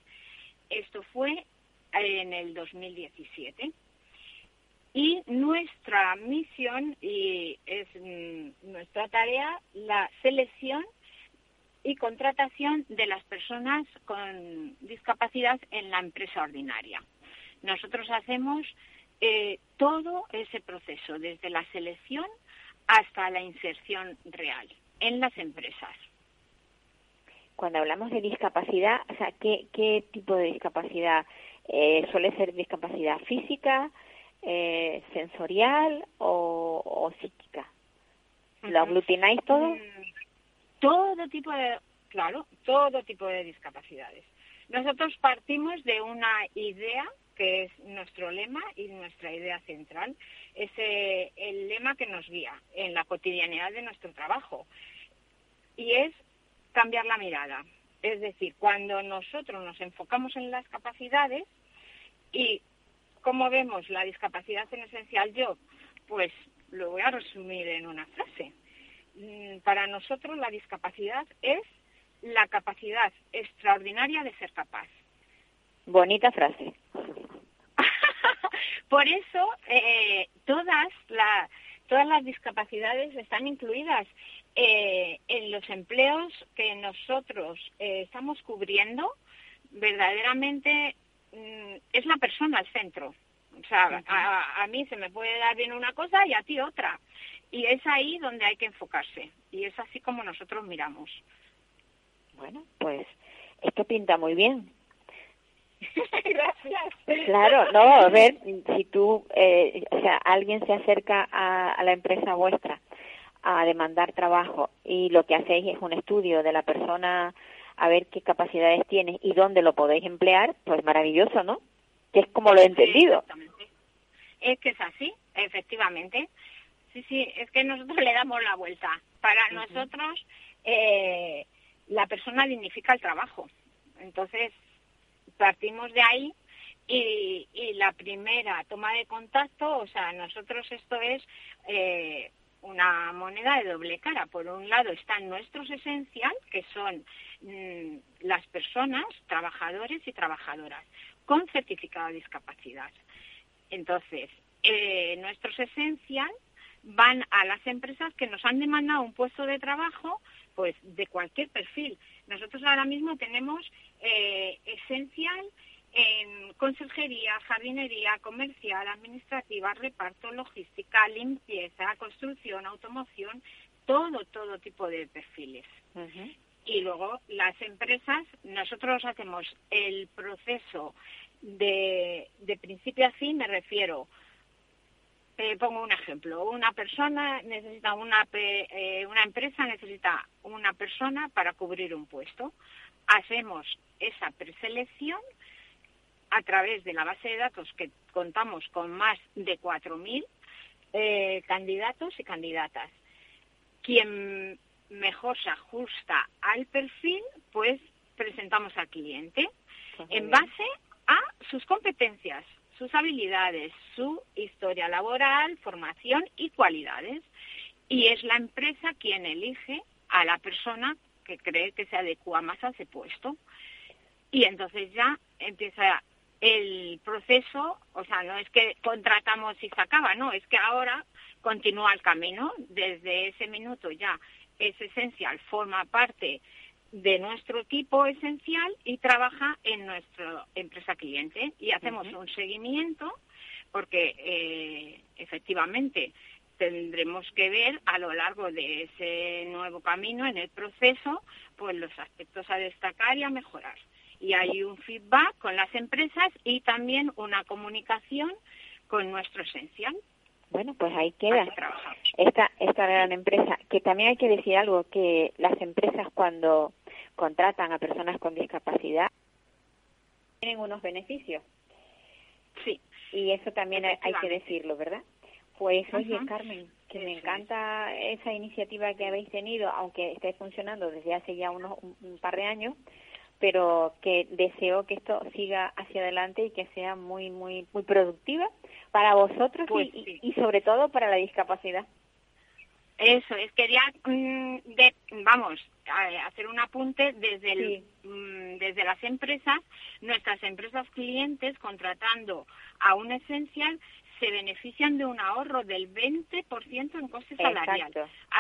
Esto fue en el 2017. Y nuestra misión y es mm, nuestra tarea la selección y contratación de las personas con discapacidad en la empresa ordinaria. Nosotros hacemos eh, todo ese proceso, desde la selección hasta la inserción real en las empresas. Cuando hablamos de discapacidad, o sea, ¿qué, qué tipo de discapacidad? Eh, ¿Suele ser discapacidad física, eh, sensorial o, psíquica? ¿Lo aglutináis todo? Mm, todo tipo de, claro, todo tipo de discapacidades. Nosotros partimos de una idea que es nuestro lema y nuestra idea central, es eh, el lema que nos guía en la cotidianidad de nuestro trabajo y es cambiar la mirada. Es decir, cuando nosotros nos enfocamos en las capacidades y como vemos la discapacidad en esencial yo, pues lo voy a resumir en una frase. Mm, para nosotros la discapacidad es la capacidad extraordinaria de ser capaz. Bonita frase. Por eso eh, todas, todas las discapacidades están incluidas eh, en los empleos que nosotros eh, estamos cubriendo. Verdaderamente es la persona al centro. O sea, a, a, mí se me puede dar bien una cosa y a ti otra. Y es ahí donde hay que enfocarse. Y es así como nosotros miramos. Bueno, pues esto pinta muy bien. Gracias. Claro, no, a ver, si tú, eh, o sea, alguien se acerca a, a la empresa vuestra a demandar trabajo y lo que hacéis es un estudio de la persona a ver qué capacidades tiene y dónde lo podéis emplear, pues maravilloso, ¿no? Que es como lo he entendido. exactamente. Es que es así, efectivamente. Sí, sí, es que nosotros le damos la vuelta. Para nosotros, eh, la persona dignifica el trabajo. Entonces, partimos de ahí y, y, la primera toma de contacto, o sea, nosotros esto es eh, una moneda de doble cara. Por un lado están nuestros esencial, que son mm, las personas, trabajadores y trabajadoras, con certificado de discapacidad. Entonces, eh, nuestros esencial van a las empresas que nos han demandado un puesto de trabajo, pues de cualquier perfil. Nosotros ahora mismo tenemos eh, esencial en conserjería, jardinería, comercial, administrativa, reparto, logística, limpieza, construcción, automoción, todo, todo tipo de perfiles. Y luego las empresas, nosotros hacemos el proceso de, de principio a fin, me refiero, pongo un ejemplo, una persona necesita una, eh, una empresa necesita una persona para cubrir un puesto. Hacemos esa preselección a través de la base de datos que contamos con más de 4.000 eh, candidatos y candidatas. Quien mejor se ajusta al perfil, pues presentamos al cliente en base a sus competencias, sus habilidades, su historia laboral, formación y cualidades. Y es la empresa quien elige a la persona que cree que se adecua más a ese puesto. Y entonces ya empieza el proceso, o sea, no es que contratamos y se acaba, no, es que ahora continúa el camino. Desde ese minuto ya es esencial, forma parte de nuestro equipo esencial y trabaja en nuestra empresa cliente. Y hacemos un seguimiento porque eh, efectivamente tendremos que ver a lo largo de ese nuevo camino en el proceso pues los aspectos a destacar y a mejorar y hay un feedback con las empresas y también una comunicación con nuestro esencial. Bueno, pues ahí queda esta, esta gran empresa. Que también hay que decir algo, que las empresas cuando contratan a personas con discapacidad tienen unos beneficios. Sí. Y eso también hay que decirlo, ¿verdad? Pues oye, Carmen, que me encanta esa iniciativa que habéis tenido, aunque esté funcionando desde hace ya unos un par de años, pero que deseo que esto siga hacia adelante y que sea muy, muy, muy productiva para vosotros y, pues sobre todo para la discapacidad. Eso, es quería, mm, de, vamos, hacer un apunte desde, el, mm, desde las empresas, nuestras empresas clientes contratando a un esencial se benefician de un ahorro del 20% en costes salariales.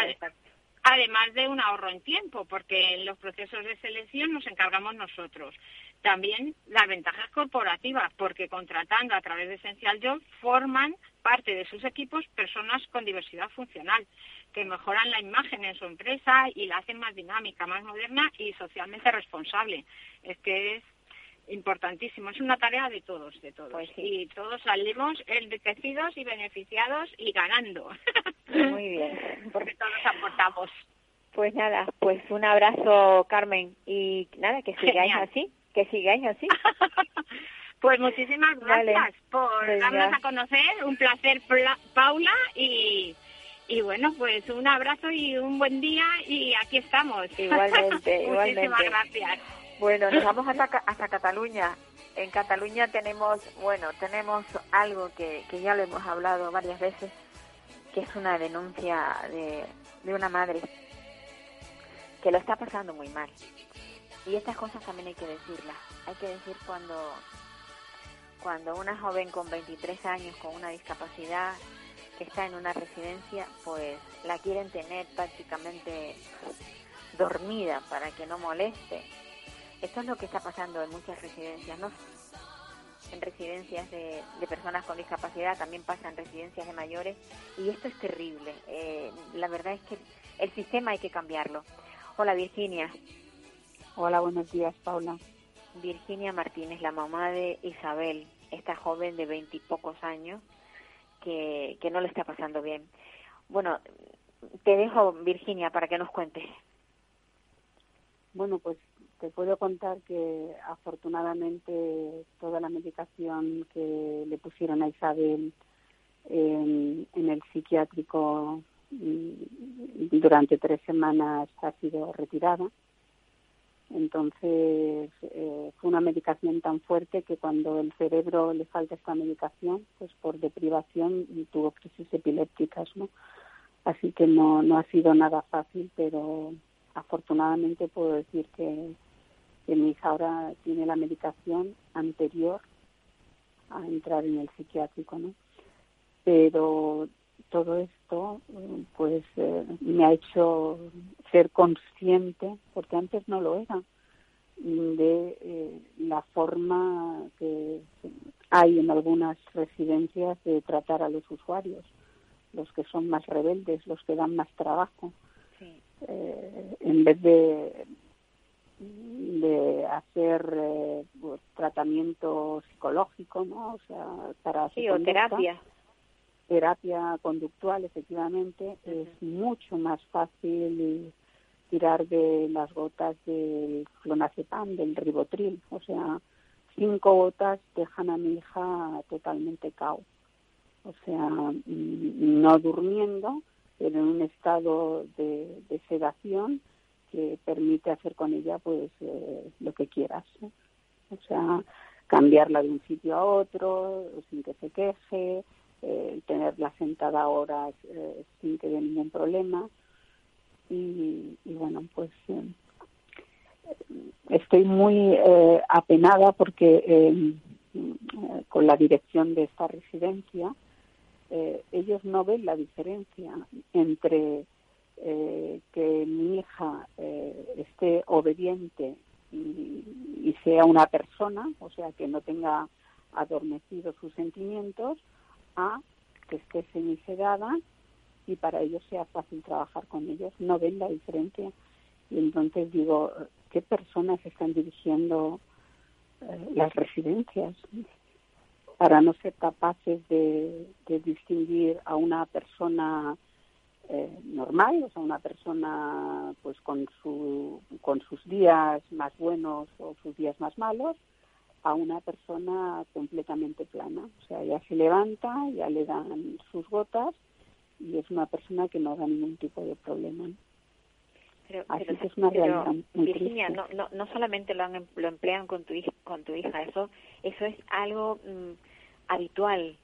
Exacto además de un ahorro en tiempo, porque en los procesos de selección nos encargamos nosotros. También las ventajas corporativas, porque contratando a través de Essential Job forman parte de sus equipos personas con diversidad funcional, que mejoran la imagen en su empresa y la hacen más dinámica, más moderna y socialmente responsable. Es que es importantísimo. Es una tarea de todos, de todos. Pues y todos salimos enriquecidos y beneficiados y ganando. Muy bien. Porque todos aportamos. Pues nada, pues un abrazo, Carmen. Y nada, que sigáis así, que sigáis así. pues muchísimas gracias por darnos a conocer. Un placer, Paula. Y, y bueno, pues un abrazo y un buen día. Y aquí estamos. Igualmente, igualmente. Muchísimas gracias. Bueno, nos vamos hasta, hasta Cataluña. En Cataluña tenemos, bueno, tenemos algo que, que ya lo hemos hablado varias veces, que es una denuncia de, de una madre que lo está pasando muy mal. Y estas cosas también hay que decirlas. Hay que decir cuando, cuando una joven con 23 años con una discapacidad que está en una residencia, pues la quieren tener prácticamente dormida para que no moleste esto es lo que está pasando en muchas residencias, ¿no? En residencias de, personas con discapacidad, también pasa en residencias de mayores, y esto es terrible. Eh, la verdad es que el sistema hay que cambiarlo. Hola Virginia. Hola, buenos días, Paula. Virginia Martínez, la mamá de Isabel, esta joven de veintipocos años que, que no le está pasando bien. Bueno, te dejo, Virginia, para que nos cuentes. Bueno, pues te puedo contar que afortunadamente toda la medicación que le pusieron a Isabel en, el psiquiátrico mm, durante tres semanas ha sido retirada. Entonces eh, fue una medicación tan fuerte que cuando el cerebro le falta esta medicación, pues por deprivación tuvo crisis epilépticas, ¿no? Así que no, no ha sido nada fácil, pero afortunadamente puedo decir que, que mi hija ahora tiene la medicación anterior a entrar en el psiquiátrico, ¿no? Pero todo esto, pues, eh, me ha hecho ser consciente, porque antes no lo era, de eh, la forma que hay en algunas residencias de tratar a los usuarios, los que son más rebeldes, los que dan más trabajo, eh, en vez de de hacer eh, pues, tratamiento psicológico, ¿no? O sea, para sí, o terapia. Terapia conductual, efectivamente, es mucho más fácil tirar de las gotas del clonazepam, del ribotril. O sea, cinco gotas dejan a mi hija totalmente cao. O sea, mm, no durmiendo, pero en un estado de, de sedación que permite hacer con ella pues eh, lo que quieras. O sea, cambiarla de un sitio a otro sin que se queje, eh, tenerla sentada horas eh, sin que haya ningún problema. Y, y bueno, pues eh, estoy muy apenada porque con la dirección de esta residencia ellos no ven la diferencia entre eh, que mi hija eh, esté obediente y, sea una persona, o sea, que no tenga adormecidos sus sentimientos, a que esté semisedada y para ellos sea fácil trabajar con ellos. No ven la diferencia. Y entonces digo, ¿qué personas están dirigiendo eh, las residencias? Para no ser capaces de distinguir a una persona eh, normal, o sea, una persona pues con, su, con sus días más buenos o sus días más malos, a una persona completamente plana. O sea, ya se levanta, ya le dan sus gotas y es una persona que no da ningún tipo de problema. Pero, es una realidad Virginia, no, no, no solamente lo, han, lo emplean con tu, hija, con tu hija, eso, eso es algo mm, habitual,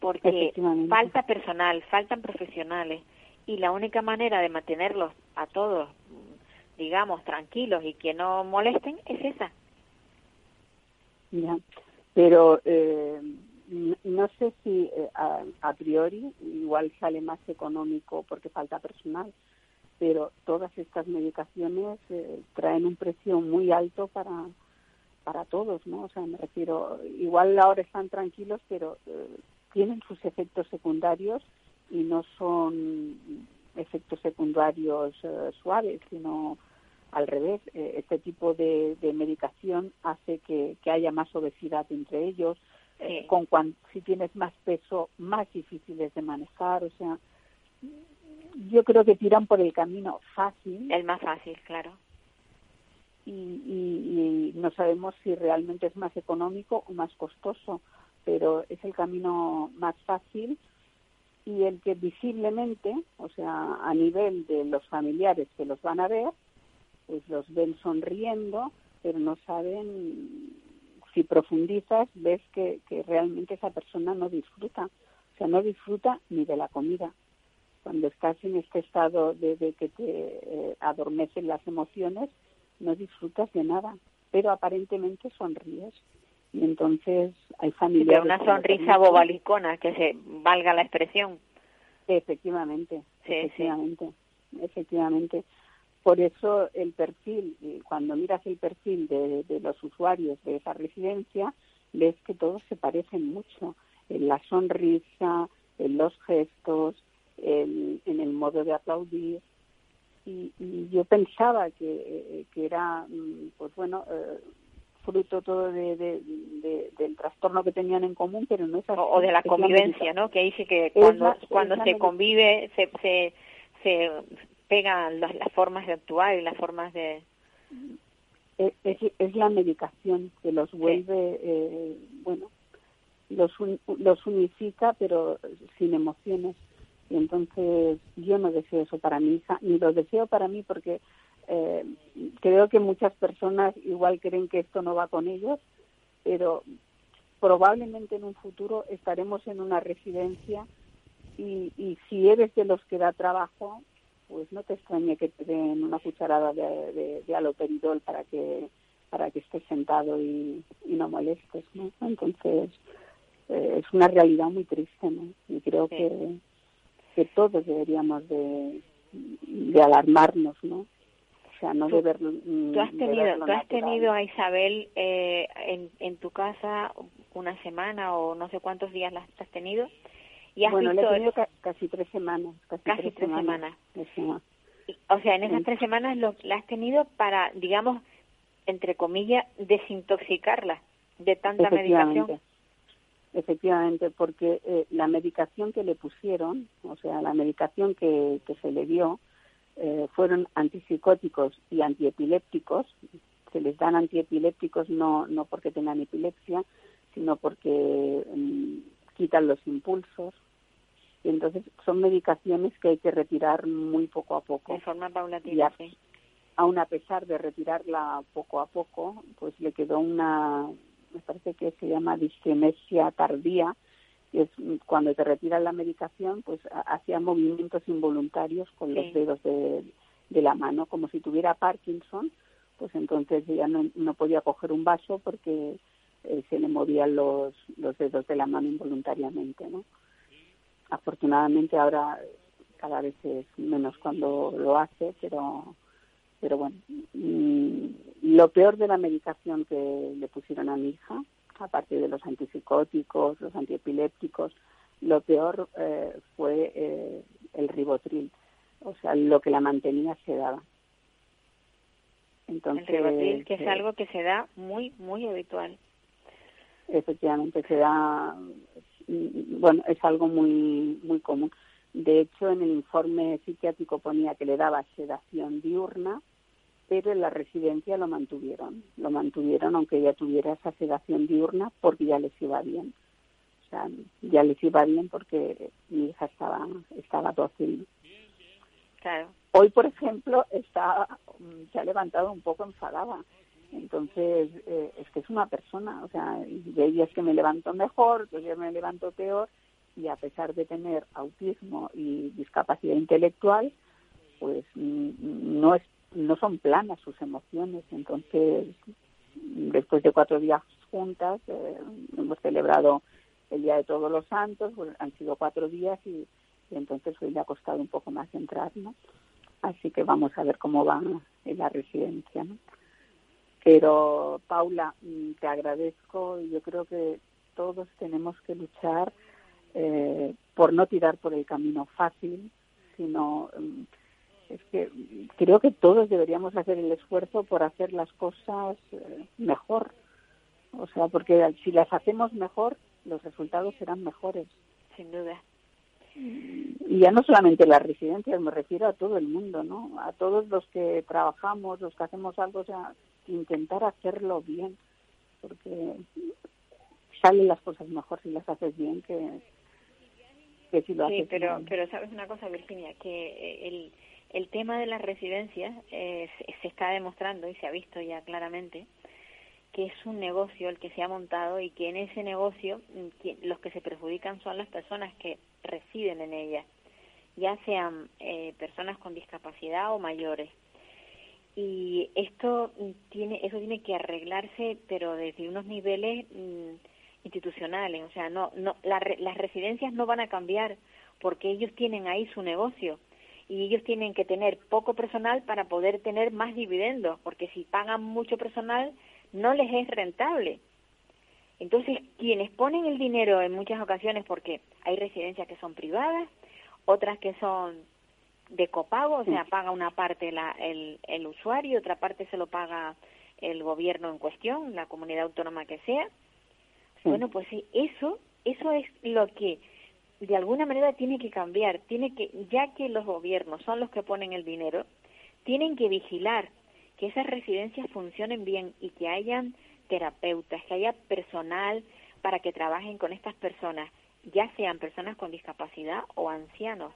porque falta personal, faltan profesionales y la única manera de mantenerlos a todos, digamos, tranquilos y que no molesten es esa. Ya, pero eh, no sé si eh, a, priori igual sale más económico porque falta personal, pero todas estas medicaciones eh, traen un precio muy alto para para todos, ¿no? O sea, me refiero, igual ahora están tranquilos, pero tienen sus efectos secundarios y no son efectos secundarios eh, suaves, sino al revés. Eh, este tipo de, medicación hace que, haya más obesidad entre ellos. Eh, con si tienes más peso, más difíciles de manejar. O sea, yo creo que tiran por el camino fácil. El más fácil, claro. Y, y no sabemos si realmente es más económico o más costoso, pero es el camino más fácil y el que visiblemente, o sea, a nivel de los familiares que los van a ver, pues los ven sonriendo, pero no saben si profundizas, ves que, realmente esa persona no disfruta. O sea, no disfruta ni de la comida. Cuando estás en este estado de, que te eh, adormecen las emociones, no disfrutas de nada, pero aparentemente sonríes. Y entonces hay familias... una sonrisa bobalicona, que se valga la expresión. Efectivamente, efectivamente, efectivamente. Por eso el perfil, cuando miras el perfil de, de, los usuarios de esa residencia, ves que todos se parecen mucho en la sonrisa, en los gestos, en, en el modo de aplaudir. Y, y yo pensaba que, que era, mm, pues bueno, eh, fruto todo de, del trastorno que tenían en común, pero no es O, de la convivencia, ¿no? Que dice que cuando, cuando se convive se, se, se pegan las, las, formas de actuar y las formas de... Es, es, la medicación que los vuelve, eh, bueno, los, los unifica, pero sin emociones. Y entonces yo no deseo eso para mi hija, ni lo deseo para mí porque eh, creo que muchas personas igual creen que esto no va con ellos, pero probablemente en un futuro estaremos en una residencia y, y si eres de los que da trabajo, pues no te extrañe que te den una cucharada de, de, de aloperidol para que para que estés sentado y, y no molestes, ¿no? Entonces eh, es una realidad muy triste, ¿no? Y creo Sí. que que todos deberíamos de, de alarmarnos, ¿no? Sea, no Tú- de ver, mm, Tú has tenido, tú has tenido a Isabel eh, en, en tu casa una semana o no sé cuántos días la has tenido y has bueno, le visto, he tenido ca- casi tres semanas. Casi, Casi tres semanas. Sí. o sea, en esas Sí. tres semanas lo, la has tenido para, digamos, entre comillas, desintoxicarla de tanta medicación. Efectivamente. Efectivamente, porque eh, la medicación que le pusieron, o sea, la medicación que, que se le dio, eh, fueron antipsicóticos y antiepilépticos. Se les dan antiepilépticos no, no porque tengan epilepsia, sino porque mm, quitan los impulsos. Y entonces son medicaciones que hay que retirar muy poco a poco. De forma paulatina, a- sí. aún a pesar de retirarla poco a poco, pues le quedó una, me parece que se llama disquinesia tardía, es cuando te retiran la medicación, pues ha- hacía movimientos involuntarios con Sí. los dedos de, de la mano, como si tuviera Parkinson, pues entonces ya no, no podía coger un vaso porque eh, se le movían los, los dedos de la mano involuntariamente, ¿no? Afortunadamente ahora cada vez es menos cuando lo hace, pero pero bueno, mm, lo peor de la medicación que le pusieron a mi hija, aparte de los antipsicóticos, los antiepilépticos, lo peor eh, fue eh, el ribotril, o sea, lo que la mantenía sedada. Entonces, el ribotril, que es eh, algo que se da muy, muy habitual. efectivamente se da bueno es algo muy muy común de hecho en el informe psiquiátrico ponía que le daba sedación diurna pero en la residencia lo mantuvieron lo mantuvieron aunque ella tuviera esa sedación diurna porque ya les iba bien o sea ya les iba bien porque mi hija estaba estaba dócil Claro. Hoy, por ejemplo, está, mm, se ha levantado un poco enfadada. Entonces, eh, es que es una persona, o sea, hay días que me levanto mejor, otros días me levanto peor, y a pesar de tener autismo y discapacidad intelectual, pues mm, no es no son planas sus emociones. Entonces, después de cuatro días juntas, eh, hemos celebrado el Día de Todos los Santos, pues han sido cuatro días y, entonces hoy le ha costado un poco más entrar, ¿no? Así que vamos a ver cómo va en la residencia, ¿no? Pero, Paula, mm, te agradezco y yo creo que todos tenemos que luchar eh, por no tirar por el camino fácil, sino mm, es que creo que todos deberíamos hacer el esfuerzo por hacer las cosas eh, mejor. O sea, porque si las hacemos mejor, los resultados serán mejores. Sin duda. Y ya no solamente las residencias, me refiero a todo el mundo, ¿no? A todos los que trabajamos, los que hacemos algo, o sea, intentar hacerlo bien, porque salen las cosas mejor si las haces bien que, que si lo Sí, haces pero, mal. pero sabes una cosa, Virginia, que el, el tema de las residencias eh, se, está demostrando y se ha visto ya claramente que es un negocio el que se ha montado y que en ese negocio mm, los que se perjudican son las personas que residen en ella, ya sean eh, personas con discapacidad o mayores. Y esto mm, tiene, eso tiene que arreglarse, pero desde unos niveles mm, institucionales. O sea, no, no, la las residencias no van a cambiar porque ellos tienen ahí su negocio y ellos tienen que tener poco personal para poder tener más dividendos, porque si pagan mucho personal no les es rentable. Entonces, quienes ponen el dinero en muchas ocasiones, porque hay residencias que son privadas, otras que son de copago, o sea, paga una parte la, el, el usuario, otra parte se lo paga el gobierno en cuestión, la comunidad autónoma que sea. Sí. Bueno, pues eso, eso es lo que de alguna manera tiene que cambiar, tiene que, ya que los gobiernos son los que ponen el dinero, tienen que vigilar que esas residencias funcionen bien y que hayan terapeutas, que haya personal para que trabajen con estas personas, ya sean personas con discapacidad o ancianos.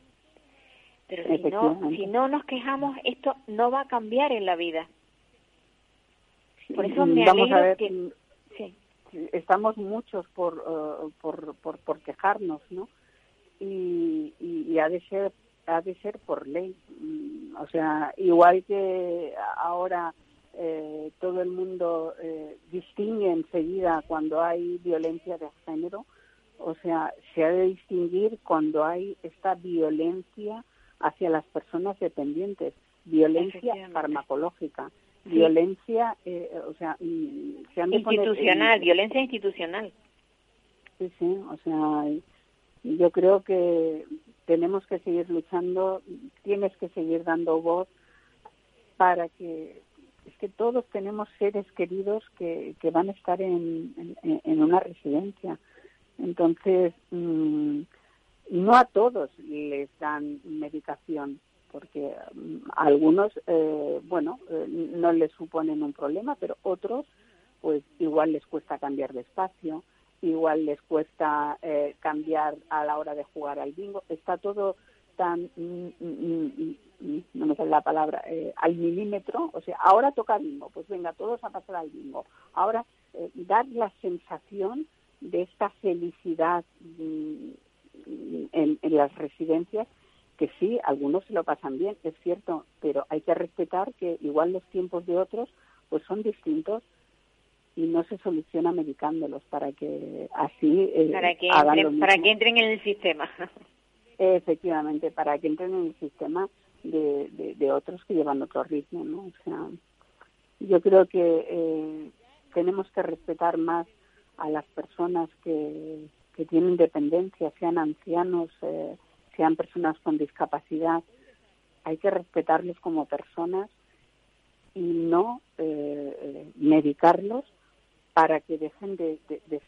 Pero si no, si no nos quejamos, esto no va a cambiar en la vida. Por eso me Vamos a alegro ver, que... mm, Sí, estamos muchos por, eh, por, por, por quejarnos, ¿no? Y, y, ha de ser ha de ser por ley. Mm, o sea, igual que ahora eh, todo el mundo eh, distingue enseguida cuando hay violencia de género, o sea, se ha de distinguir cuando hay esta violencia hacia las personas dependientes, violencia farmacológica, violencia, eh, o sea, mm, institucional, violencia institucional. Sí, sí, o sea, yo creo que tenemos que seguir luchando, tienes que seguir dando voz para que es que todos tenemos seres queridos que, que van a estar en, en, una residencia. Entonces, mm, no a todos les dan medicación, porque mm, algunos, eh, bueno, eh, no les suponen un problema, pero otros, pues igual les cuesta cambiar de espacio, igual les cuesta eh, cambiar a la hora de jugar al bingo. Está todo tan, mm, mm, mm, no me sale la palabra, eh, al milímetro. O sea, ahora toca bingo, pues venga, todos a pasar al bingo. Ahora, eh, dar la sensación de esta felicidad en, en las residencias que sí, algunos se lo pasan bien, es cierto, pero hay que respetar que igual los tiempos de otros pues son distintos y no se soluciona medicándolos para que así eh, para que entren, para que entren en el sistema. Efectivamente para que entren en el sistema de, de, otros que llevan otro ritmo no o sea yo creo que eh, tenemos que respetar más a las personas que, que tienen dependencia sean ancianos eh, sean personas con discapacidad. Hay que respetarlos como personas y no eh, medicarlos para que dejen de,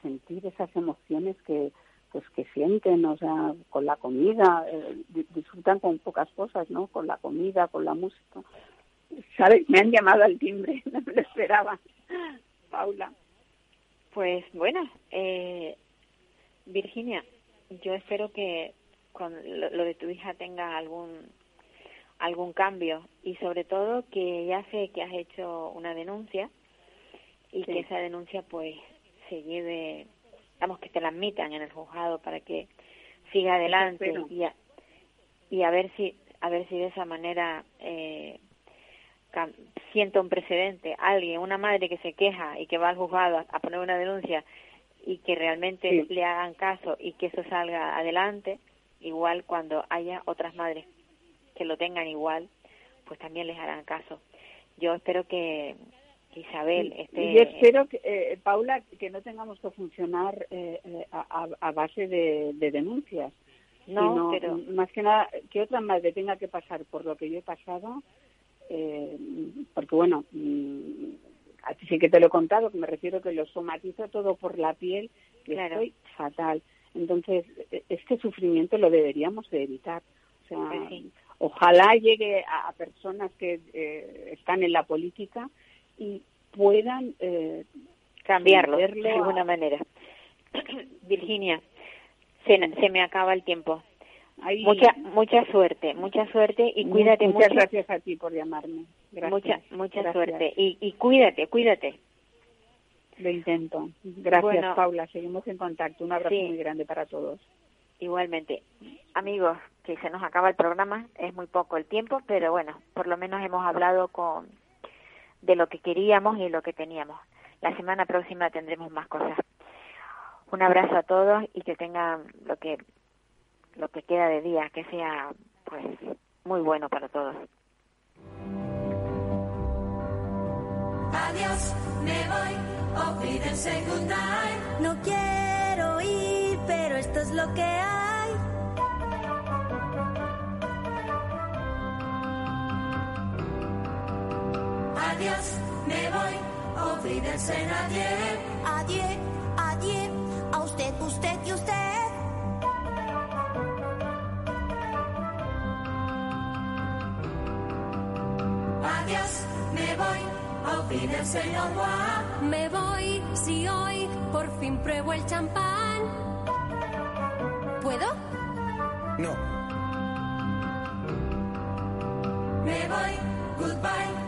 sentir esas emociones que pues que sienten, o sea, con la comida, eh, disfrutan con pocas cosas, ¿no? Con la comida, con la música. ¿Sabes? Me han llamado al timbre, no me lo esperaba. Paula. Pues bueno, eh, Virginia, yo espero que con lo, de tu hija tenga algún algún cambio y sobre todo que ya sé que has hecho una denuncia y que esa denuncia pues se lleve, digamos que te la admitan en el juzgado para que siga adelante y a, y a ver si a ver si de esa manera eh, siento un precedente, alguien, una madre que se queja y que va al juzgado a, poner una denuncia y que realmente le hagan caso y que eso salga adelante, igual cuando haya otras madres que lo tengan igual, pues también les harán caso. Yo espero que, Isabel. Este... Y espero, que, eh, Paula, que no tengamos que funcionar eh, eh, a, base de, denuncias. No, pero... Más que nada, que otra madre tenga que pasar por lo que yo he pasado, porque bueno, mm, a ti sí que te lo he contado, que me refiero que lo somatizo todo por la piel, que estoy fatal. Entonces, e, este sufrimiento lo deberíamos de evitar. O sea, pues ojalá llegue a, personas que están en la política y puedan eh, cambiarlo de alguna manera. Virginia, se, se me acaba el tiempo. Mucha mucha suerte, mucha suerte y cuídate mucho. Muchas gracias a ti por llamarme. Mucha mucha suerte y, y cuídate, cuídate. Lo intento. Gracias, Paula. Seguimos en contacto. Un abrazo muy grande para todos. Igualmente. Amigos, que se nos acaba el programa. Es muy poco el tiempo, pero bueno, por lo menos hemos hablado con de lo que queríamos y lo que teníamos. La semana próxima tendremos más cosas. Un abrazo a todos y que tengan lo que lo que queda de día, que sea pues muy bueno para todos. Adiós, me voy, No quiero ir, pero esto es lo que hay. Adiós, me voy, olvídense nadie. Adiós, adiós, a usted, usted y usted. Adiós, me voy, olvídense señor Me voy, si hoy por fin pruebo el champán. ¿Puedo? No. Me voy, goodbye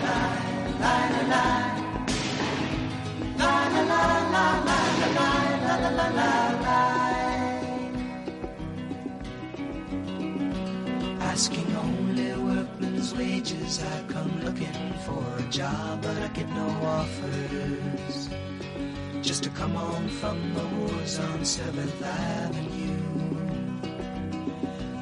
Asking only workmen's wages I come looking for a job but I get no offers. Just to come home from the wars on 7th Avenue